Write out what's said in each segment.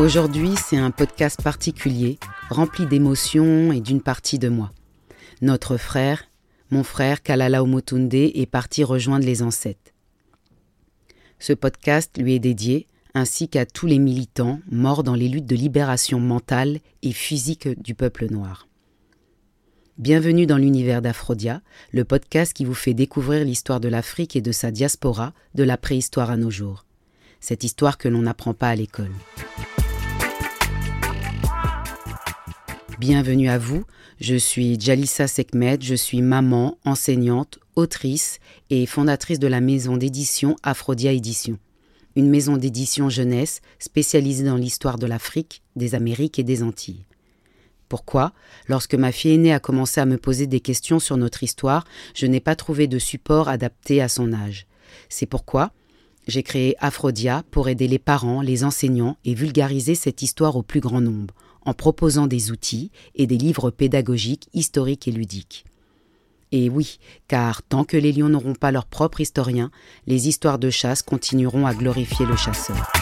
Aujourd'hui, c'est un podcast particulier, rempli d'émotions et d'une partie de moi. Notre frère, mon frère Kalala Omotunde, est parti rejoindre les ancêtres. Ce podcast lui est dédié, ainsi qu'à tous les militants morts dans les luttes de libération mentale et physique du peuple noir. Bienvenue dans l'univers d'Aphrodia, le podcast qui vous fait découvrir l'histoire de l'Afrique et de sa diaspora de la préhistoire à nos jours. Cette histoire que l'on n'apprend pas à l'école. Bienvenue à vous, je suis Jalissa Sekmed, je suis maman, enseignante, autrice et fondatrice de la maison d'édition Aphrodia Édition, une maison d'édition jeunesse spécialisée dans l'histoire de l'Afrique, des Amériques et des Antilles. Pourquoi, lorsque ma fille aînée a commencé à me poser des questions sur notre histoire, je n'ai pas trouvé de support adapté à son âge. C'est pourquoi j'ai créé Aphrodia pour aider les parents, les enseignants et vulgariser cette histoire au plus grand nombre, en proposant des outils et des livres pédagogiques, historiques et ludiques. Et oui, car tant que les lions n'auront pas leur propre historien, les histoires de chasse continueront à glorifier le chasseur.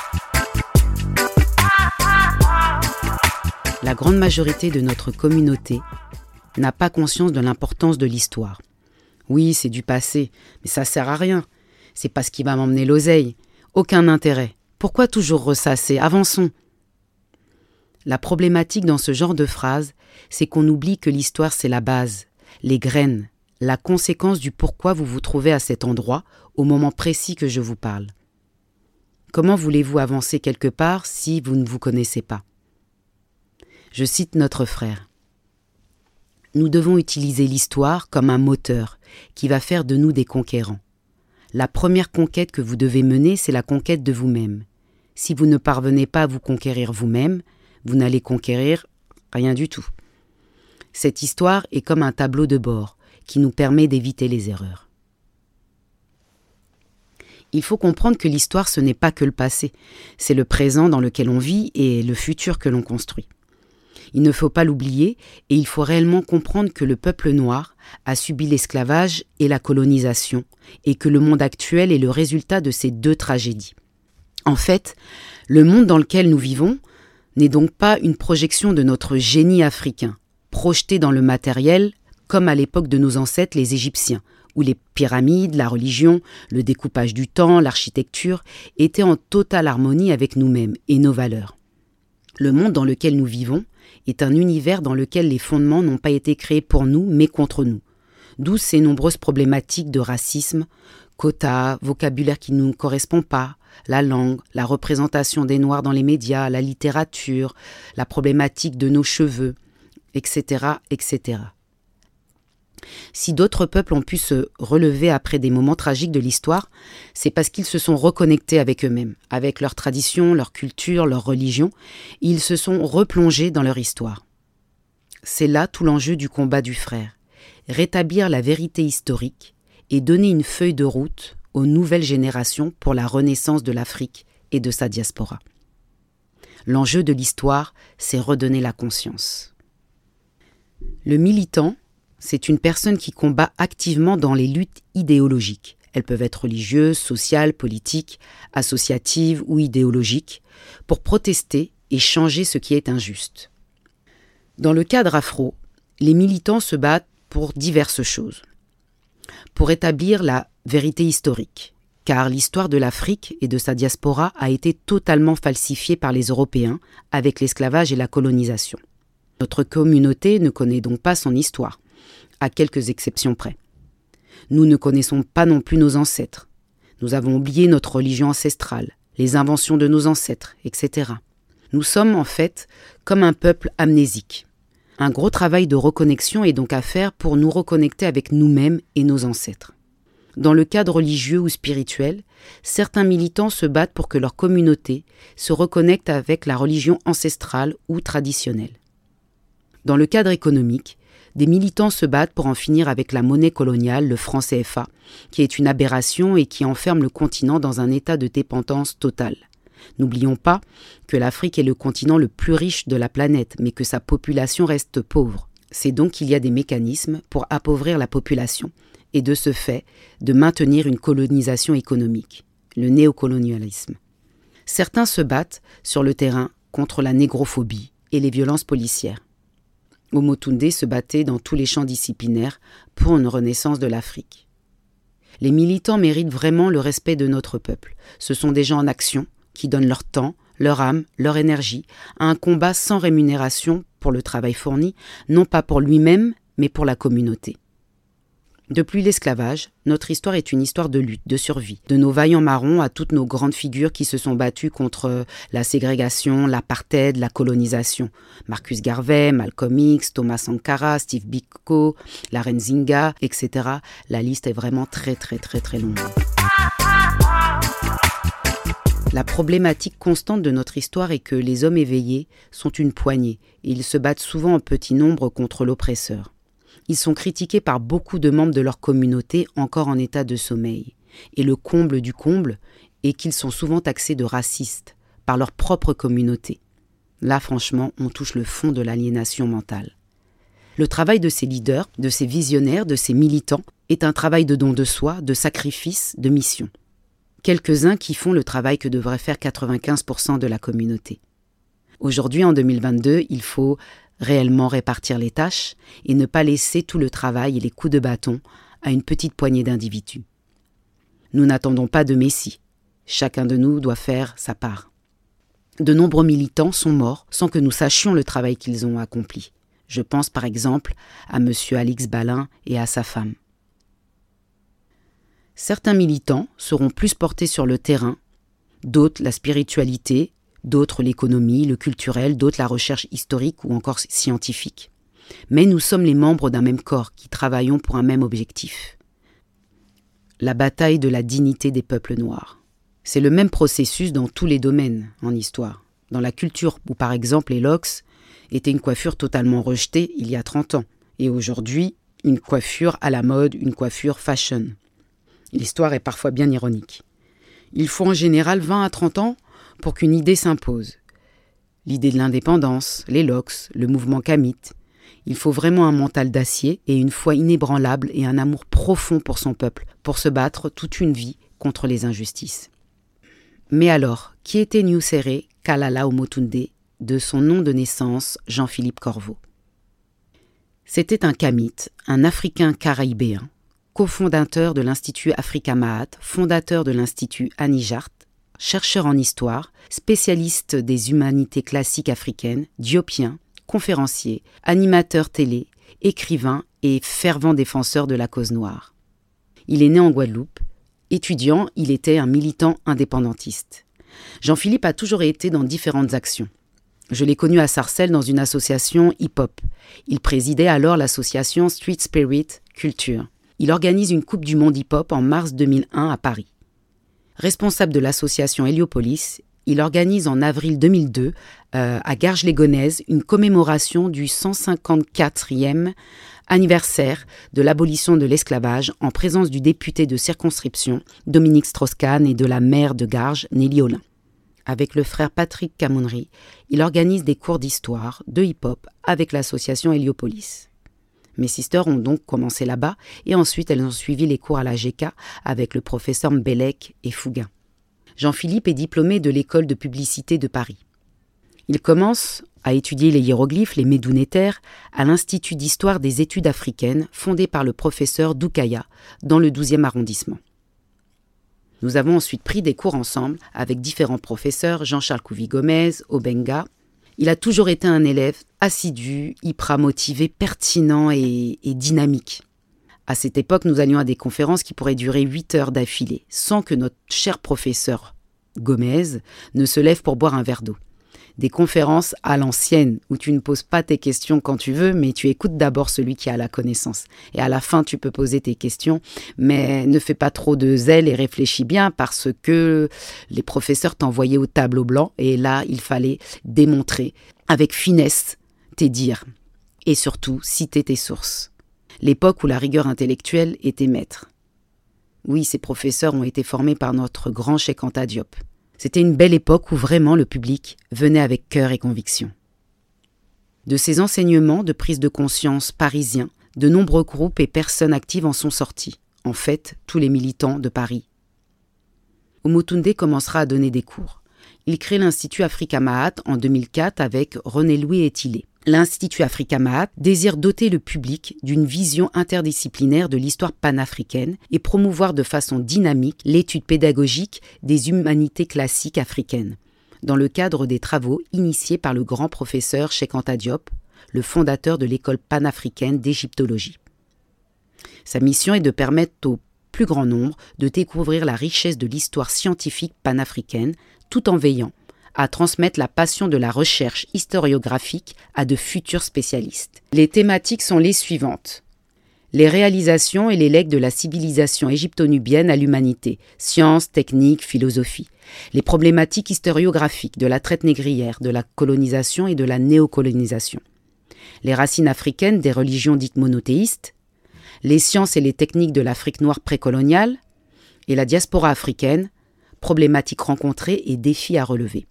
La grande majorité de notre communauté n'a pas conscience de l'importance de l'histoire. Oui, c'est du passé, mais ça sert à rien. C'est pas ce qui va m'emmener l'oseille. Aucun intérêt. Pourquoi toujours ressasser? Avançons. La problématique dans ce genre de phrase, c'est qu'on oublie que l'histoire c'est la base, les graines, la conséquence du pourquoi vous vous trouvez à cet endroit au moment précis que je vous parle. Comment voulez-vous avancer quelque part si vous ne vous connaissez pas? Je cite notre frère. Nous devons utiliser l'histoire comme un moteur qui va faire de nous des conquérants. La première conquête que vous devez mener, c'est la conquête de vous-même. Si vous ne parvenez pas à vous conquérir vous-même, vous n'allez conquérir rien du tout. Cette histoire est comme un tableau de bord qui nous permet d'éviter les erreurs. Il faut comprendre que l'histoire, ce n'est pas que le passé, c'est le présent dans lequel on vit et le futur que l'on construit. Il ne faut pas l'oublier et il faut réellement comprendre que le peuple noir a subi l'esclavage et la colonisation et que le monde actuel est le résultat de ces deux tragédies. En fait, le monde dans lequel nous vivons, n'est donc pas une projection de notre génie africain, projeté dans le matériel comme à l'époque de nos ancêtres les Égyptiens, où les pyramides, la religion, le découpage du temps, l'architecture étaient en totale harmonie avec nous-mêmes et nos valeurs. Le monde dans lequel nous vivons est un univers dans lequel les fondements n'ont pas été créés pour nous mais contre nous, d'où ces nombreuses problématiques de racisme, quotas, vocabulaire qui ne nous correspond pas, la langue, la représentation des Noirs dans les médias, la littérature, la problématique de nos cheveux, etc., etc. Si d'autres peuples ont pu se relever après des moments tragiques de l'histoire, c'est parce qu'ils se sont reconnectés avec eux-mêmes, avec leur tradition, leur culture, leur religion, ils se sont replongés dans leur histoire. C'est là tout l'enjeu du combat du frère, rétablir la vérité historique et donner une feuille de route aux nouvelles générations pour la renaissance de l'Afrique et de sa diaspora. L'enjeu de l'histoire, c'est redonner la conscience. Le militant, c'est une personne qui combat activement dans les luttes idéologiques. Elles peuvent être religieuses, sociales, politiques, associatives ou idéologiques, pour protester et changer ce qui est injuste. Dans le cadre afro, les militants se battent pour diverses choses. Pour établir la vérité historique, car l'histoire de l'Afrique et de sa diaspora a été totalement falsifiée par les Européens avec l'esclavage et la colonisation. Notre communauté ne connaît donc pas son histoire, à quelques exceptions près. Nous ne connaissons pas non plus nos ancêtres. Nous avons oublié notre religion ancestrale, les inventions de nos ancêtres, etc. Nous sommes en fait comme un peuple amnésique. Un gros travail de reconnexion est donc à faire pour nous reconnecter avec nous-mêmes et nos ancêtres. Dans le cadre religieux ou spirituel, certains militants se battent pour que leur communauté se reconnecte avec la religion ancestrale ou traditionnelle. Dans le cadre économique, des militants se battent pour en finir avec la monnaie coloniale, le franc CFA, qui est une aberration et qui enferme le continent dans un état de dépendance totale. N'oublions pas que l'Afrique est le continent le plus riche de la planète, mais que sa population reste pauvre. C'est donc qu'il y a des mécanismes pour appauvrir la population, et de ce fait de maintenir une colonisation économique, le néocolonialisme. Certains se battent sur le terrain contre la négrophobie et les violences policières. Omotunde se battait dans tous les champs disciplinaires pour une renaissance de l'Afrique. Les militants méritent vraiment le respect de notre peuple. Ce sont des gens en action qui donnent leur temps, leur âme, leur énergie à un combat sans rémunération pour le travail fourni, non pas pour lui-même, mais pour la communauté. Depuis l'esclavage, notre histoire est une histoire de lutte, de survie, de nos vaillants marrons à toutes nos grandes figures qui se sont battues contre la ségrégation, l'apartheid, la colonisation. Marcus Garvey, Malcolm X, Thomas Sankara, Steve Biko, Laren Zinga, etc. La liste est vraiment très très très très longue. La problématique constante de notre histoire est que les hommes éveillés sont une poignée et ils se battent souvent en petit nombre contre l'oppresseur. Ils sont critiqués par beaucoup de membres de leur communauté encore en état de sommeil. Et le comble du comble est qu'ils sont souvent taxés de racistes par leur propre communauté. Là, franchement, on touche le fond de l'aliénation mentale. Le travail de ces leaders, de ces visionnaires, de ces militants est un travail de don de soi, de sacrifice, de mission quelques-uns qui font le travail que devrait faire 95% de la communauté. Aujourd'hui, en 2022, il faut réellement répartir les tâches et ne pas laisser tout le travail et les coups de bâton à une petite poignée d'individus. Nous n'attendons pas de Messie. Chacun de nous doit faire sa part. De nombreux militants sont morts sans que nous sachions le travail qu'ils ont accompli. Je pense par exemple à M. Alix Balin et à sa femme. Certains militants seront plus portés sur le terrain, d'autres la spiritualité, d'autres l'économie, le culturel, d'autres la recherche historique ou encore scientifique. Mais nous sommes les membres d'un même corps qui travaillons pour un même objectif. La bataille de la dignité des peuples noirs. C'est le même processus dans tous les domaines en histoire. Dans la culture, où par exemple les locks étaient une coiffure totalement rejetée il y a 30 ans, et aujourd'hui une coiffure à la mode, une coiffure fashion. L'histoire est parfois bien ironique. Il faut en général 20 à 30 ans pour qu'une idée s'impose. L'idée de l'indépendance, les lox, le mouvement kamite. Il faut vraiment un mental d'acier et une foi inébranlable et un amour profond pour son peuple, pour se battre toute une vie contre les injustices. Mais alors, qui était Nyusere Kalala Omotunde, de son nom de naissance Jean-Philippe Corveau C'était un kamite, un Africain caraïbéen, cofondateur de l'Institut Africa Mahat, fondateur de l'Institut Anijart, chercheur en histoire, spécialiste des humanités classiques africaines, diopien, conférencier, animateur télé, écrivain et fervent défenseur de la cause noire. Il est né en Guadeloupe. Étudiant, il était un militant indépendantiste. Jean-Philippe a toujours été dans différentes actions. Je l'ai connu à Sarcelles dans une association hip-hop. Il présidait alors l'association Street Spirit Culture il organise une Coupe du Monde hip-hop en mars 2001 à Paris. Responsable de l'association Héliopolis, il organise en avril 2002 euh, à Garges-les-Gonaises une commémoration du 154e anniversaire de l'abolition de l'esclavage en présence du député de circonscription Dominique Strauss-Kahn et de la maire de Garges Nelly Olin. Avec le frère Patrick Camonry, il organise des cours d'histoire, de hip-hop avec l'association Héliopolis. Mes sisters ont donc commencé là-bas et ensuite elles ont suivi les cours à la GK avec le professeur Mbelek et Fouguin. Jean-Philippe est diplômé de l'école de publicité de Paris. Il commence à étudier les hiéroglyphes, les médounétaires, à l'Institut d'histoire des études africaines fondé par le professeur Doukaya dans le 12e arrondissement. Nous avons ensuite pris des cours ensemble avec différents professeurs, Jean-Charles Couvi-Gomez, Obenga, il a toujours été un élève assidu, hyper motivé, pertinent et, dynamique. À cette époque, nous allions à des conférences qui pourraient durer 8 heures d'affilée, sans que notre cher professeur Gomez ne se lève pour boire un verre d'eau des conférences à l'ancienne, où tu ne poses pas tes questions quand tu veux, mais tu écoutes d'abord celui qui a la connaissance. Et à la fin, tu peux poser tes questions, mais ne fais pas trop de zèle et réfléchis bien parce que les professeurs t'envoyaient au tableau blanc, et là, il fallait démontrer avec finesse tes dires, et surtout citer tes sources. L'époque où la rigueur intellectuelle était maître. Oui, ces professeurs ont été formés par notre grand Cheikh Anta Diop. C'était une belle époque où vraiment le public venait avec cœur et conviction. De ces enseignements de prise de conscience parisiens, de nombreux groupes et personnes actives en sont sortis, en fait tous les militants de Paris. Omotunde commencera à donner des cours. il crée l'Institut Africa Mahat en 2004 avec René-Louis Etilé. L'Institut Africa Mahat désire doter le public d'une vision interdisciplinaire de l'histoire panafricaine et promouvoir de façon dynamique l'étude pédagogique des humanités classiques africaines, dans le cadre des travaux initiés par le grand professeur Cheikh Anta Diop, le fondateur de l'école panafricaine d'égyptologie. Sa mission est de permettre au plus grand nombre de découvrir la richesse de l'histoire scientifique panafricaine tout en veillant à transmettre la passion de la recherche historiographique à de futurs spécialistes. Les thématiques sont les suivantes. Les réalisations et les legs de la civilisation égypto-nubienne à l'humanité, sciences, techniques, philosophie. Les problématiques historiographiques de la traite négrière, de la colonisation et de la néocolonisation. Les racines africaines des religions dites monothéistes. Les sciences et les techniques de l'Afrique noire précoloniale. Et la diaspora africaine, problématiques rencontrées et défis à relever.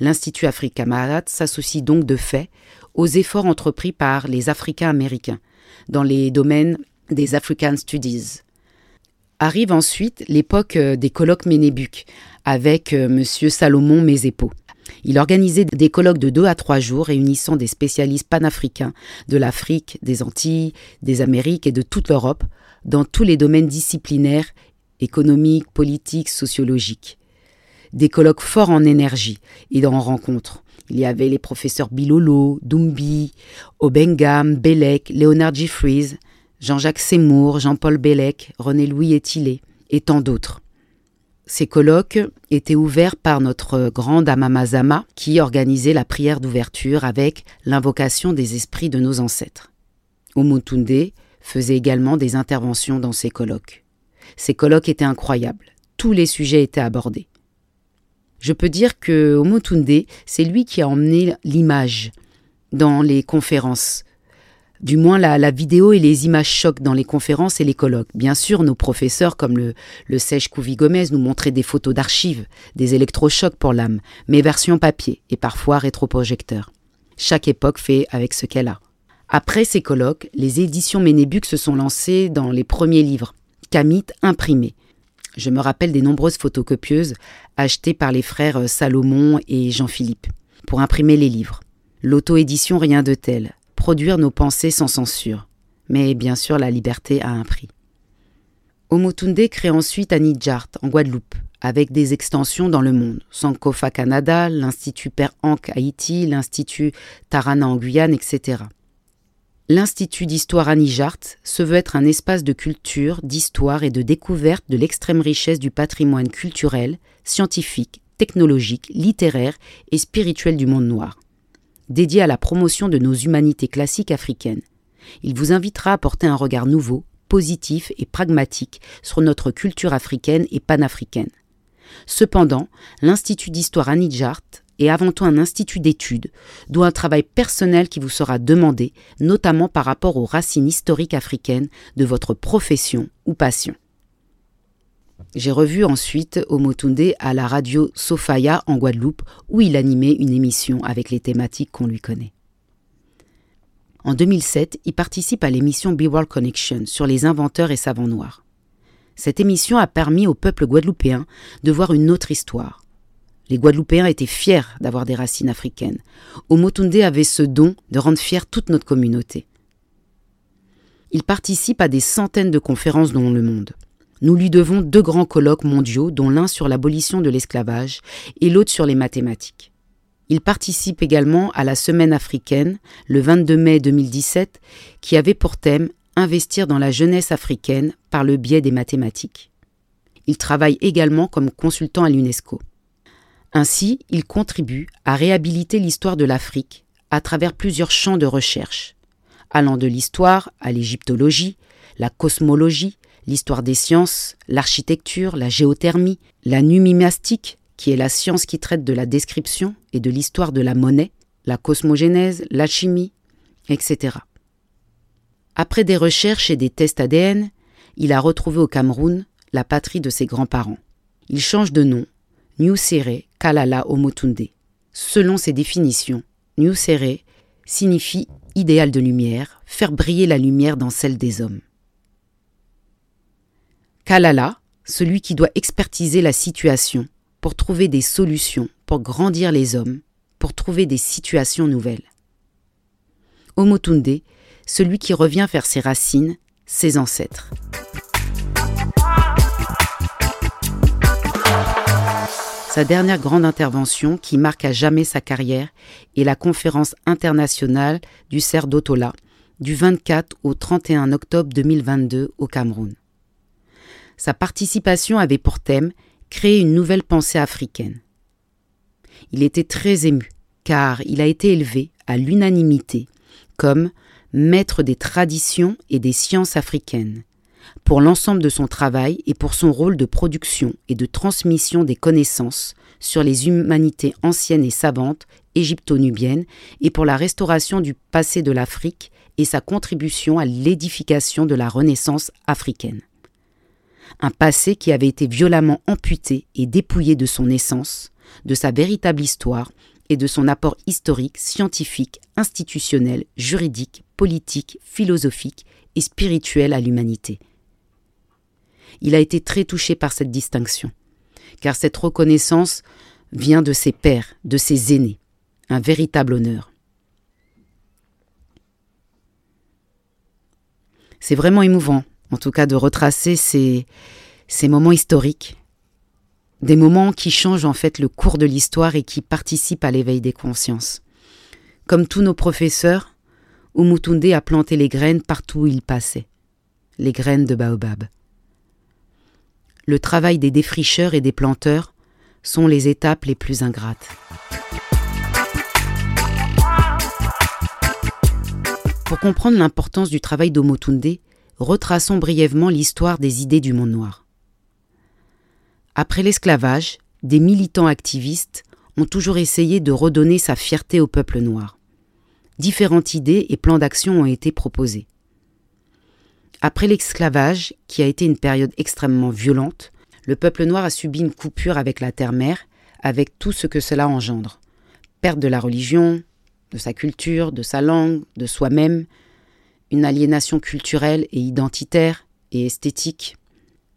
L'Institut Africa Mahat s'associe donc de fait aux efforts entrepris par les Africains américains dans les domaines des African Studies. Arrive ensuite l'époque euh, des colloques Ménébuc avec euh, M. Salomon Mézépo. Il organisait des colloques de deux à trois jours réunissant des spécialistes panafricains de l'Afrique, des Antilles, des Amériques et de toute l'Europe dans tous les domaines disciplinaires économiques, politiques, sociologiques des colloques forts en énergie et en rencontres. Il y avait les professeurs Bilolo, Dumbi, Obengam, Bellec, Léonard Jeffries, Jean-Jacques Seymour, Jean-Paul Bellec, René-Louis Etilé et tant d'autres. Ces colloques étaient ouverts par notre grande Amamazama qui organisait la prière d'ouverture avec l'invocation des esprits de nos ancêtres. Omutunde faisait également des interventions dans ces colloques. Ces colloques étaient incroyables. Tous les sujets étaient abordés. Je peux dire que Omotunde, c'est lui qui a emmené l'image dans les conférences. Du moins la, vidéo et les images chocs dans les conférences et les colloques. Bien sûr, nos professeurs comme le, le Sèche Couvi Gomez nous montraient des photos d'archives, des électrochocs pour l'âme, mais version papier et parfois rétroprojecteur. Chaque époque fait avec ce qu'elle a. Après ces colloques, les éditions Ménébuc se sont lancées dans les premiers livres, Camit imprimés, je me rappelle des nombreuses photocopieuses achetées par les frères Salomon et Jean-Philippe pour imprimer les livres. L'auto-édition, rien de tel. Produire nos pensées sans censure. Mais bien sûr, la liberté a un prix. Omotunde crée ensuite Anidjart en Guadeloupe, avec des extensions dans le monde. Sankofa Canada, l'Institut Père Hank Haïti, l'Institut Tarana en Guyane, etc. L'Institut d'histoire Anijart se veut être un espace de culture, d'histoire et de découverte de l'extrême richesse du patrimoine culturel, scientifique, technologique, littéraire et spirituel du monde noir. Dédié à la promotion de nos humanités classiques africaines, il vous invitera à porter un regard nouveau, positif et pragmatique sur notre culture africaine et panafricaine. Cependant, l'Institut d'histoire Anijart et avant tout un institut d'études, d'où un travail personnel qui vous sera demandé, notamment par rapport aux racines historiques africaines de votre profession ou passion. J'ai revu ensuite Omotunde à la radio Sofaya en Guadeloupe, où il animait une émission avec les thématiques qu'on lui connaît. En 2007, il participe à l'émission Be World Connection sur les inventeurs et savants noirs. Cette émission a permis au peuple guadeloupéen de voir une autre histoire, les Guadeloupéens étaient fiers d'avoir des racines africaines. Omotunde avait ce don de rendre fière toute notre communauté. Il participe à des centaines de conférences dans le monde. Nous lui devons deux grands colloques mondiaux, dont l'un sur l'abolition de l'esclavage et l'autre sur les mathématiques. Il participe également à la Semaine africaine, le 22 mai 2017, qui avait pour thème Investir dans la jeunesse africaine par le biais des mathématiques. Il travaille également comme consultant à l'UNESCO. Ainsi, il contribue à réhabiliter l'histoire de l'Afrique à travers plusieurs champs de recherche, allant de l'histoire à l'égyptologie, la cosmologie, l'histoire des sciences, l'architecture, la géothermie, la numismatique, qui est la science qui traite de la description et de l'histoire de la monnaie, la cosmogénèse, l'alchimie, etc. Après des recherches et des tests ADN, il a retrouvé au Cameroun la patrie de ses grands-parents. Il change de nom Nyusere Kalala Omotunde. Selon ses définitions, Nyusere signifie idéal de lumière, faire briller la lumière dans celle des hommes. Kalala, celui qui doit expertiser la situation, pour trouver des solutions, pour grandir les hommes, pour trouver des situations nouvelles. Omotunde, celui qui revient vers ses racines, ses ancêtres. Sa dernière grande intervention, qui marque à jamais sa carrière, est la conférence internationale du cerf d'Otola, du 24 au 31 octobre 2022 au Cameroun. Sa participation avait pour thème créer une nouvelle pensée africaine. Il était très ému, car il a été élevé à l'unanimité comme maître des traditions et des sciences africaines, pour l'ensemble de son travail et pour son rôle de production et de transmission des connaissances sur les humanités anciennes et savantes égypto-nubiennes et pour la restauration du passé de l'Afrique et sa contribution à l'édification de la Renaissance africaine. Un passé qui avait été violemment amputé et dépouillé de son essence, de sa véritable histoire et de son apport historique, scientifique, institutionnel, juridique, politique, philosophique et spirituel à l'humanité. Il a été très touché par cette distinction, car cette reconnaissance vient de ses pères, de ses aînés, un véritable honneur. C'est vraiment émouvant, en tout cas, de retracer ces, moments historiques, des moments qui changent en fait le cours de l'histoire et qui participent à l'éveil des consciences. Comme tous nos professeurs, Umutunde a planté les graines partout où il passait, les graines de baobab. Le travail des défricheurs et des planteurs sont les étapes les plus ingrates. Pour comprendre l'importance du travail d'Omotunde, retraçons brièvement l'histoire des idées du monde noir. Après l'esclavage, des militants activistes ont toujours essayé de redonner sa fierté au peuple noir. Différentes idées et plans d'action ont été proposés. Après l'esclavage, qui a été une période extrêmement violente, le peuple noir a subi une coupure avec la terre-mère, avec tout ce que cela engendre. Perte de la religion, de sa culture, de sa langue, de soi-même, une aliénation culturelle et identitaire et esthétique.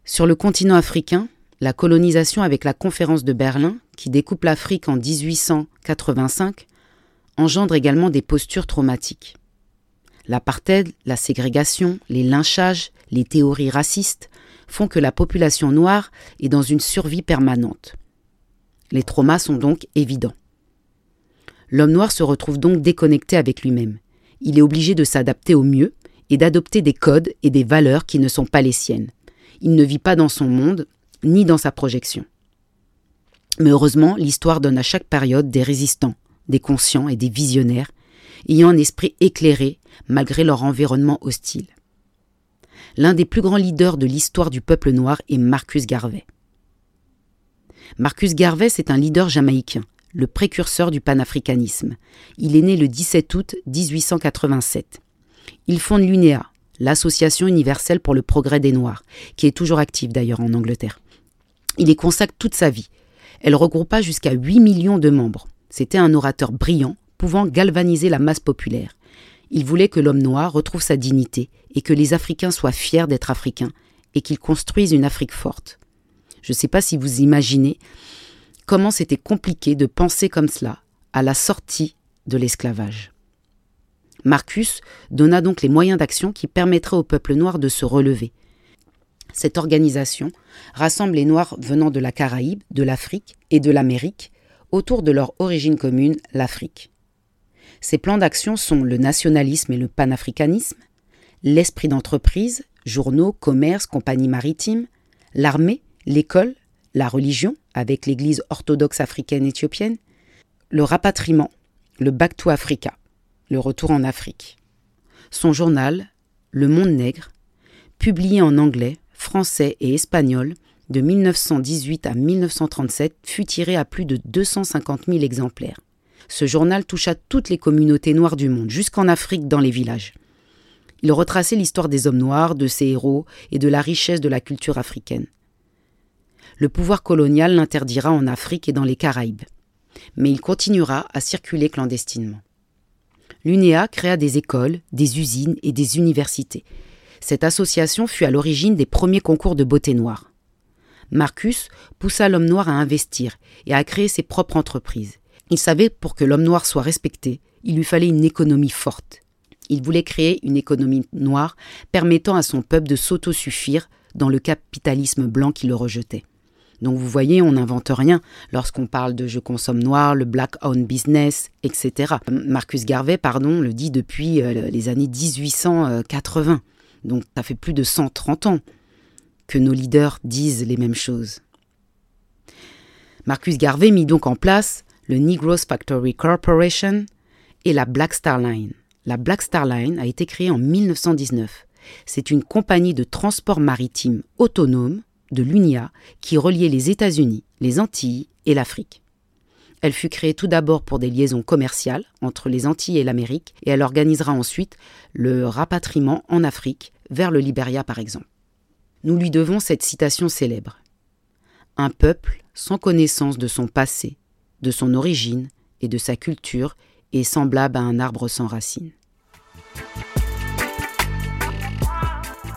Sur le continent africain, la colonisation avec la conférence de Berlin, qui découpe l'Afrique en 1885, engendre également des postures traumatiques. L'apartheid, la ségrégation, les lynchages, les théories racistes font que la population noire est dans une survie permanente. Les traumas sont donc évidents. L'homme noir se retrouve donc déconnecté avec lui-même. Il est obligé de s'adapter au mieux et d'adopter des codes et des valeurs qui ne sont pas les siennes. Il ne vit pas dans son monde, ni dans sa projection. Mais heureusement, l'histoire donne à chaque période des résistants, des conscients et des visionnaires, ayant un esprit éclairé malgré leur environnement hostile. L'un des plus grands leaders de l'histoire du peuple noir est Marcus Garvey. Marcus Garvey, c'est un leader jamaïcain le précurseur du panafricanisme. Il est né le 17 août 1887. Il fonde l'UNEA, l'Association universelle pour le progrès des Noirs, qui est toujours active d'ailleurs en Angleterre. Il y consacre toute sa vie. Elle regroupa jusqu'à 8 millions de membres. C'était un orateur brillant, pouvant galvaniser la masse populaire. Il voulait que l'homme noir retrouve sa dignité et que les Africains soient fiers d'être Africains et qu'ils construisent une Afrique forte. Je ne sais pas si vous imaginez comment c'était compliqué de penser comme cela à la sortie de l'esclavage. Marcus donna donc les moyens d'action qui permettraient au peuple noir de se relever. Cette organisation rassemble les Noirs venant de la Caraïbe, de l'Afrique et de l'Amérique autour de leur origine commune, l'Afrique. Ces plans d'action sont le nationalisme et le panafricanisme, l'esprit d'entreprise, journaux, commerces, compagnies maritimes, l'armée, l'école, la religion, avec l'Église orthodoxe africaine éthiopienne, le rapatriement, le Back to Africa, le retour en Afrique. Son journal, Le Monde Nègre, publié en anglais, français et espagnol de 1918 à 1937, fut tiré à plus de 250 000 exemplaires. Ce journal toucha toutes les communautés noires du monde, jusqu'en Afrique dans les villages. Il retraçait l'histoire des hommes noirs, de ses héros et de la richesse de la culture africaine le pouvoir colonial l'interdira en Afrique et dans les Caraïbes. Mais il continuera à circuler clandestinement. L'UNEA créa des écoles, des usines et des universités. Cette association fut à l'origine des premiers concours de beauté noire. Marcus poussa l'homme noir à investir et à créer ses propres entreprises. Il savait pour que l'homme noir soit respecté, il lui fallait une économie forte. Il voulait créer une économie noire permettant à son peuple de s'autosuffire dans le capitalisme blanc qui le rejetait. Donc vous voyez, on n'invente rien lorsqu'on parle de je consomme noir, le black owned business, etc. Marcus Garvey, pardon, le dit depuis euh, les années 1880. Donc ça fait plus de 130 ans que nos leaders disent les mêmes choses. Marcus Garvey mit donc en place le Negroes Factory Corporation et la Black Star Line. La Black Star Line a été créée en 1919. C'est une compagnie de transport maritime autonome de l'UNIA qui reliait les États-Unis, les Antilles et l'Afrique. Elle fut créée tout d'abord pour des liaisons commerciales entre les Antilles et l'Amérique et elle organisera ensuite le rapatriement en Afrique, vers le Liberia par exemple. Nous lui devons cette citation célèbre. Un peuple sans connaissance de son passé, de son origine et de sa culture est semblable à un arbre sans racines.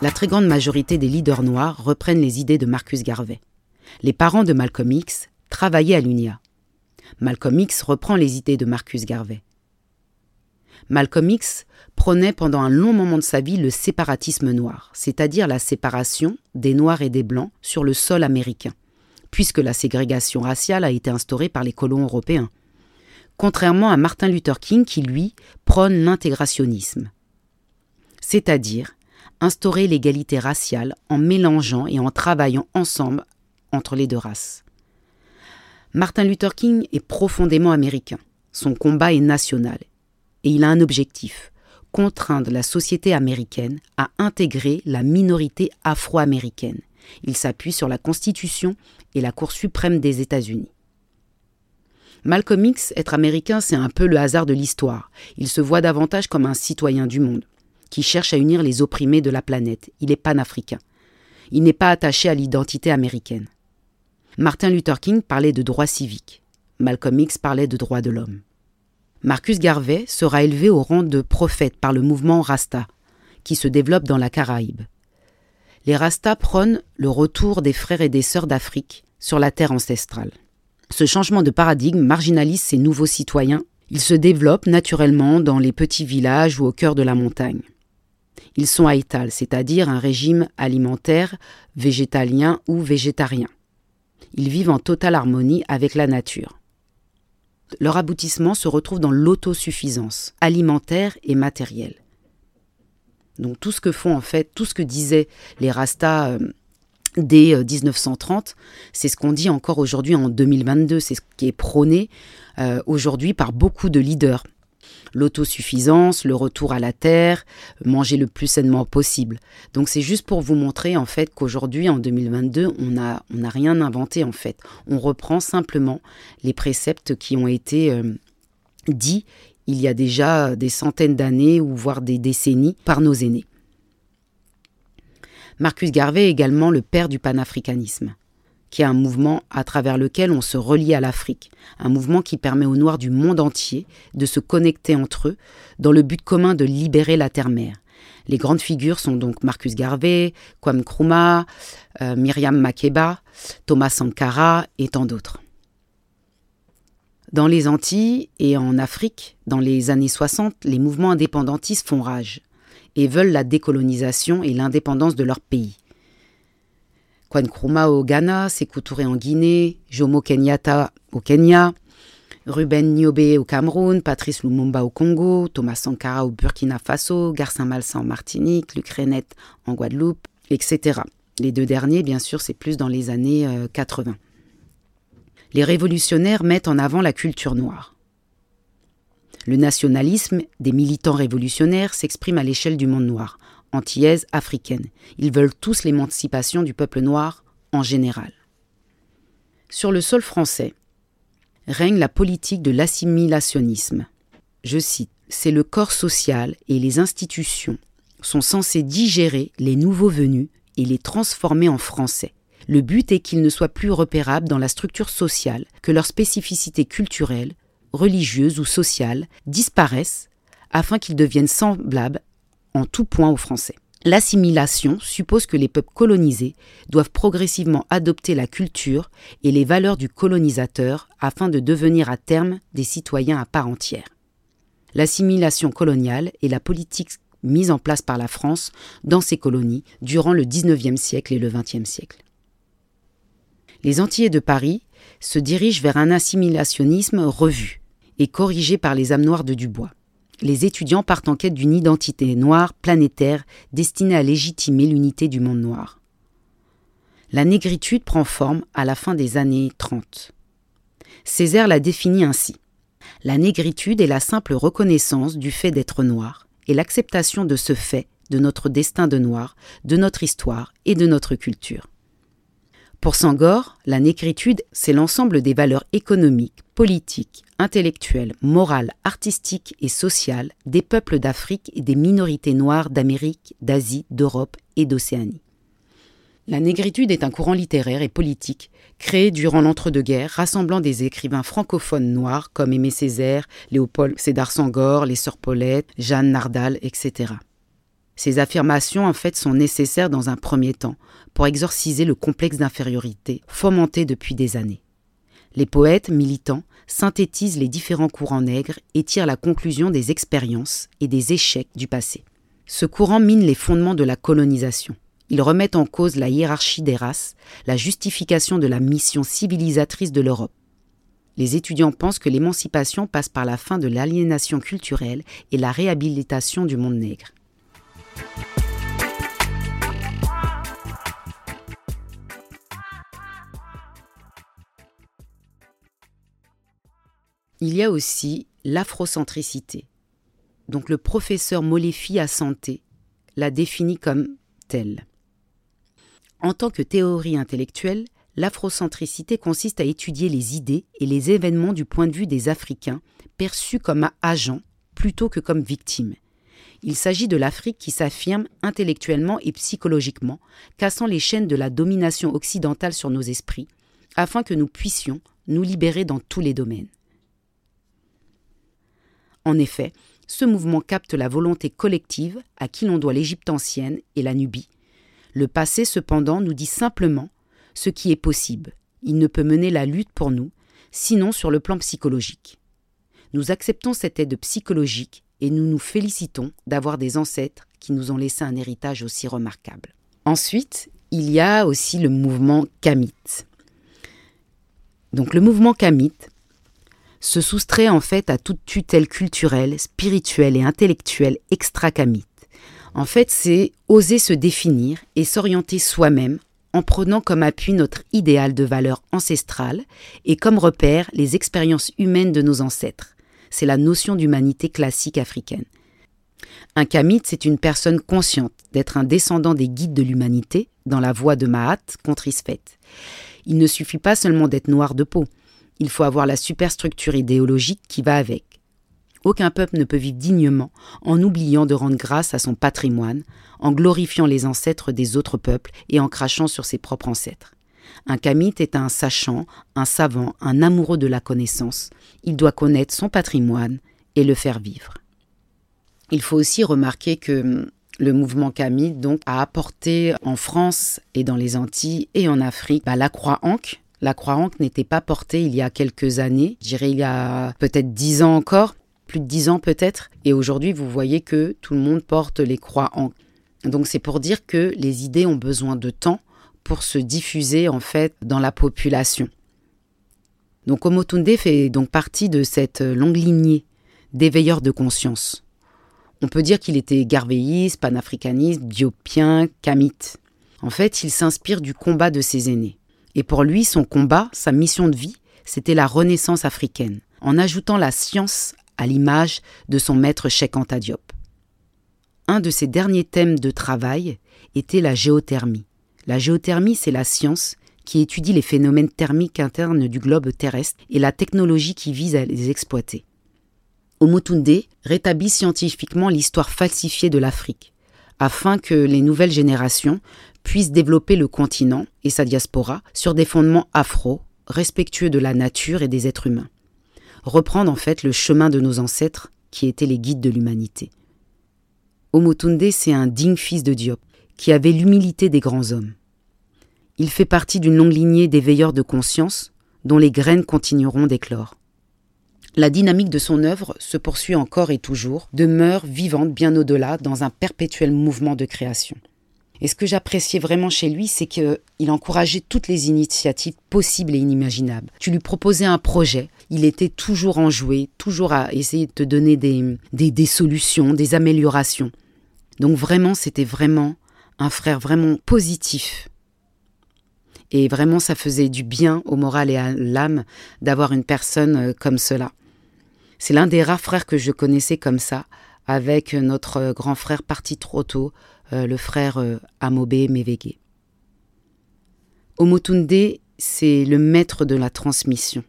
La très grande majorité des leaders noirs reprennent les idées de Marcus Garvey. Les parents de Malcolm X travaillaient à l'UNIA. Malcolm X reprend les idées de Marcus Garvey. Malcolm X prônait pendant un long moment de sa vie le séparatisme noir, c'est-à-dire la séparation des Noirs et des Blancs sur le sol américain, puisque la ségrégation raciale a été instaurée par les colons européens. Contrairement à Martin Luther King qui, lui, prône l'intégrationnisme, c'est-à-dire instaurer l'égalité raciale en mélangeant et en travaillant ensemble entre les deux races. Martin Luther King est profondément américain. Son combat est national. Et il a un objectif contraindre la société américaine à intégrer la minorité afro-américaine. Il s'appuie sur la Constitution et la Cour suprême des États-Unis. Malcolm X, être américain, c'est un peu le hasard de l'histoire. Il se voit davantage comme un citoyen du monde qui cherche à unir les opprimés de la planète. Il est panafricain. Il n'est pas attaché à l'identité américaine. Martin Luther King parlait de droits civiques. Malcolm X parlait de droits de l'homme. Marcus Garvey sera élevé au rang de prophète par le mouvement Rasta, qui se développe dans la Caraïbe. Les Rasta prônent le retour des frères et des sœurs d'Afrique sur la terre ancestrale. Ce changement de paradigme marginalise ces nouveaux citoyens. Ils se développent naturellement dans les petits villages ou au cœur de la montagne. Ils sont aïtal, c'est-à-dire un régime alimentaire végétalien ou végétarien. Ils vivent en totale harmonie avec la nature. Leur aboutissement se retrouve dans l'autosuffisance alimentaire et matérielle. Donc tout ce que font en fait, tout ce que disaient les Rastas euh, dès 1930, euh, c'est ce qu'on dit encore aujourd'hui en 2022, c'est ce qui est prôné euh, aujourd'hui par beaucoup de leaders l'autosuffisance, le retour à la terre, manger le plus sainement possible. Donc c'est juste pour vous montrer en fait qu'aujourd'hui en 2022, on n'a on a rien inventé en fait. On reprend simplement les préceptes qui ont été dits il y a déjà des centaines d'années ou voire des décennies par nos aînés. Marcus Garvey est également le père du panafricanisme qui est un mouvement à travers lequel on se relie à l'Afrique, un mouvement qui permet aux Noirs du monde entier de se connecter entre eux dans le but commun de libérer la terre-mère. Les grandes figures sont donc Marcus Garvey, Kwame Nkrumah, euh, Myriam Makeba, Thomas Sankara et tant d'autres. Dans les Antilles et en Afrique, dans les années 60, les mouvements indépendantistes font rage et veulent la décolonisation et l'indépendance de leur pays. Nkrumah au Ghana, Sekou Touré en Guinée, Jomo Kenyatta au Kenya, Ruben Niobe au Cameroun, Patrice Lumumba au Congo, Thomas Sankara au Burkina Faso, Garcin Malsa en Martinique, Luc Renette en Guadeloupe, etc. Les deux derniers, bien sûr, c'est plus dans les années 80. Les révolutionnaires mettent en avant la culture noire. Le nationalisme des militants révolutionnaires s'exprime à l'échelle du monde noir, antillaise, africaine. Ils veulent tous l'émancipation du peuple noir en général. Sur le sol français, règne la politique de l'assimilationnisme. Je cite, c'est le corps social et les institutions sont censés digérer les nouveaux venus et les transformer en français. Le but est qu'ils ne soient plus repérables dans la structure sociale, que leurs spécificités culturelles, religieuses ou sociales disparaissent afin qu'ils deviennent semblables en tout point aux Français. L'assimilation suppose que les peuples colonisés doivent progressivement adopter la culture et les valeurs du colonisateur afin de devenir à terme des citoyens à part entière. L'assimilation coloniale est la politique mise en place par la France dans ses colonies durant le XIXe siècle et le XXe siècle. Les Antillais de Paris se dirigent vers un assimilationnisme revu et corrigé par les âmes noires de Dubois les étudiants partent en quête d'une identité noire planétaire destinée à légitimer l'unité du monde noir. La négritude prend forme à la fin des années 30. Césaire la définit ainsi. La négritude est la simple reconnaissance du fait d'être noir et l'acceptation de ce fait, de notre destin de noir, de notre histoire et de notre culture. Pour Sangor, la négritude, c'est l'ensemble des valeurs économiques, politiques, intellectuelles, morales, artistiques et sociales des peuples d'Afrique et des minorités noires d'Amérique, d'Asie, d'Europe et d'Océanie. La négritude est un courant littéraire et politique créé durant l'entre-deux-guerres, rassemblant des écrivains francophones noirs comme Aimé Césaire, Léopold Sédar Sangor, les Sœurs Paulette, Jeanne Nardal, etc. Ces affirmations en fait sont nécessaires dans un premier temps pour exorciser le complexe d'infériorité fomenté depuis des années. Les poètes militants synthétisent les différents courants nègres et tirent la conclusion des expériences et des échecs du passé. Ce courant mine les fondements de la colonisation. Ils remettent en cause la hiérarchie des races, la justification de la mission civilisatrice de l'Europe. Les étudiants pensent que l'émancipation passe par la fin de l'aliénation culturelle et la réhabilitation du monde nègre. Il y a aussi l'afrocentricité. Donc le professeur Molefi à santé l'a définie comme telle. En tant que théorie intellectuelle, l'afrocentricité consiste à étudier les idées et les événements du point de vue des Africains, perçus comme agents plutôt que comme victimes. Il s'agit de l'Afrique qui s'affirme intellectuellement et psychologiquement, cassant les chaînes de la domination occidentale sur nos esprits, afin que nous puissions nous libérer dans tous les domaines. En effet, ce mouvement capte la volonté collective à qui l'on doit l'Égypte ancienne et la Nubie. Le passé, cependant, nous dit simplement ce qui est possible. Il ne peut mener la lutte pour nous, sinon sur le plan psychologique. Nous acceptons cette aide psychologique et nous nous félicitons d'avoir des ancêtres qui nous ont laissé un héritage aussi remarquable. Ensuite, il y a aussi le mouvement kamite. Donc le mouvement kamite se soustrait en fait à toute tutelle culturelle, spirituelle et intellectuelle extra-kamite. En fait, c'est oser se définir et s'orienter soi-même en prenant comme appui notre idéal de valeur ancestrale et comme repère les expériences humaines de nos ancêtres c'est la notion d'humanité classique africaine. Un kamite, c'est une personne consciente d'être un descendant des guides de l'humanité, dans la voie de Mahat contre Isfet. Il ne suffit pas seulement d'être noir de peau, il faut avoir la superstructure idéologique qui va avec. Aucun peuple ne peut vivre dignement en oubliant de rendre grâce à son patrimoine, en glorifiant les ancêtres des autres peuples et en crachant sur ses propres ancêtres. Un kamite est un sachant, un savant, un amoureux de la connaissance. Il doit connaître son patrimoine et le faire vivre. Il faut aussi remarquer que hum, le mouvement kamite donc, a apporté en France et dans les Antilles et en Afrique bah, la croix ankh. La croix ankh n'était pas portée il y a quelques années, je dirais il y a peut-être dix ans encore, plus de dix ans peut-être. Et aujourd'hui, vous voyez que tout le monde porte les croix ankh. Donc c'est pour dire que les idées ont besoin de temps pour se diffuser en fait dans la population. Donc Omotunde fait donc partie de cette longue lignée d'éveilleurs de conscience. On peut dire qu'il était garvéiste, panafricaniste, diopien, kamite. En fait, il s'inspire du combat de ses aînés. Et pour lui, son combat, sa mission de vie, c'était la renaissance africaine, en ajoutant la science à l'image de son maître Cheikh Anta Diop. Un de ses derniers thèmes de travail était la géothermie. La géothermie, c'est la science qui étudie les phénomènes thermiques internes du globe terrestre et la technologie qui vise à les exploiter. Omotunde rétablit scientifiquement l'histoire falsifiée de l'Afrique, afin que les nouvelles générations puissent développer le continent et sa diaspora sur des fondements afro, respectueux de la nature et des êtres humains. Reprendre en fait le chemin de nos ancêtres qui étaient les guides de l'humanité. Omotunde, c'est un digne fils de Diop, qui avait l'humilité des grands hommes. Il fait partie d'une longue lignée d'éveilleurs de conscience, dont les graines continueront d'éclore. La dynamique de son œuvre se poursuit encore et toujours, demeure vivante bien au-delà dans un perpétuel mouvement de création. Et ce que j'appréciais vraiment chez lui, c'est qu'il encourageait toutes les initiatives possibles et inimaginables. Tu lui proposais un projet, il était toujours enjoué, toujours à essayer de te donner des, des, des solutions, des améliorations. Donc vraiment, c'était vraiment un frère vraiment positif. Et vraiment, ça faisait du bien au moral et à l'âme d'avoir une personne euh, comme cela. C'est l'un des rares frères que je connaissais comme ça, avec notre grand frère parti trop tôt, euh, le frère euh, Amobe Mevege. Omotunde, c'est le maître de la transmission.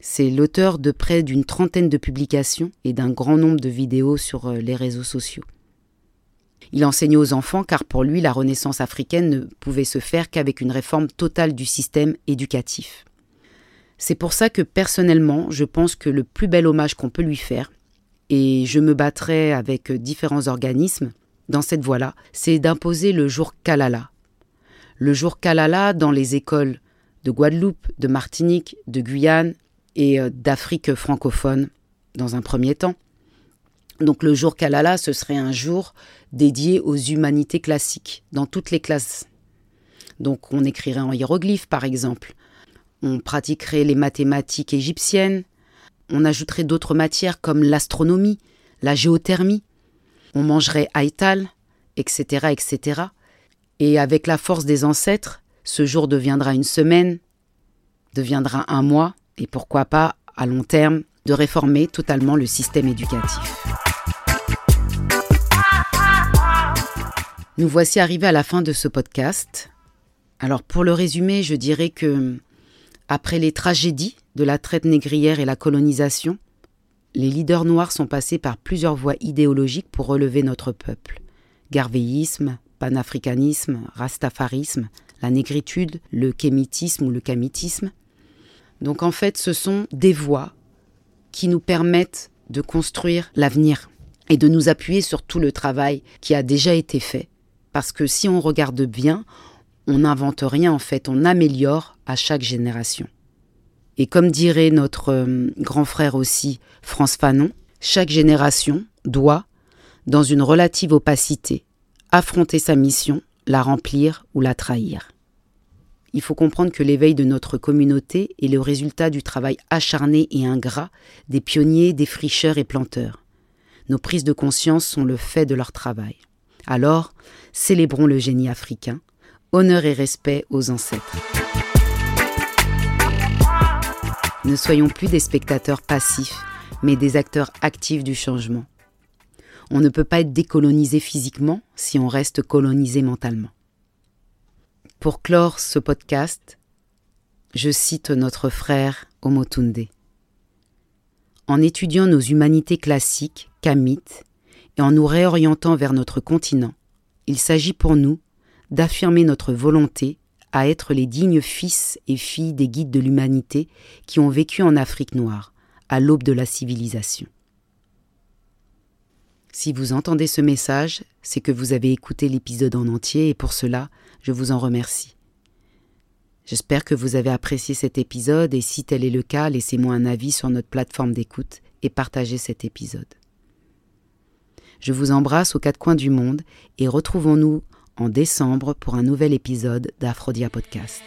C'est l'auteur de près d'une trentaine de publications et d'un grand nombre de vidéos sur euh, les réseaux sociaux. Il enseignait aux enfants car pour lui la renaissance africaine ne pouvait se faire qu'avec une réforme totale du système éducatif. C'est pour ça que personnellement, je pense que le plus bel hommage qu'on peut lui faire, et je me battrai avec différents organismes dans cette voie-là, c'est d'imposer le jour Kalala. Le jour Kalala dans les écoles de Guadeloupe, de Martinique, de Guyane et euh, d'Afrique francophone dans un premier temps. Donc le jour Kalala, ce serait un jour dédié aux humanités classiques, dans toutes les classes. Donc on écrirait en hiéroglyphes, par exemple. On pratiquerait les mathématiques égyptiennes. On ajouterait d'autres matières comme l'astronomie, la géothermie. On mangerait Aïtal, etc., etc. Et avec la force des ancêtres, ce jour deviendra une semaine, deviendra un mois, et pourquoi pas, à long terme, de réformer totalement le système éducatif. Nous voici arrivés à la fin de ce podcast. Alors pour le résumer, je dirais que après les tragédies de la traite négrière et la colonisation, les leaders noirs sont passés par plusieurs voies idéologiques pour relever notre peuple. Garvéisme, panafricanisme, rastafarisme, la négritude, le kémitisme ou le kamitisme. Donc en fait, ce sont des voies qui nous permettent de construire l'avenir et de nous appuyer sur tout le travail qui a déjà été fait. Parce que si on regarde bien, on n'invente rien en fait, on améliore à chaque génération. Et comme dirait notre euh, grand frère aussi, France Fanon, chaque génération doit, dans une relative opacité, affronter sa mission, la remplir ou la trahir. Il faut comprendre que l'éveil de notre communauté est le résultat du travail acharné et ingrat des pionniers, des fricheurs et planteurs. Nos prises de conscience sont le fait de leur travail. Alors, célébrons le génie africain, honneur et respect aux ancêtres. Ne soyons plus des spectateurs passifs, mais des acteurs actifs du changement. On ne peut pas être décolonisé physiquement si on reste colonisé mentalement. Pour clore ce podcast, je cite notre frère Omotunde. En étudiant nos humanités classiques, kamites, et en nous réorientant vers notre continent, il s'agit pour nous d'affirmer notre volonté à être les dignes fils et filles des guides de l'humanité qui ont vécu en Afrique noire, à l'aube de la civilisation. Si vous entendez ce message, c'est que vous avez écouté l'épisode en entier et pour cela, je vous en remercie. J'espère que vous avez apprécié cet épisode et si tel est le cas, laissez-moi un avis sur notre plateforme d'écoute et partagez cet épisode. Je vous embrasse aux quatre coins du monde et retrouvons-nous en décembre pour un nouvel épisode d'Aphrodia Podcast.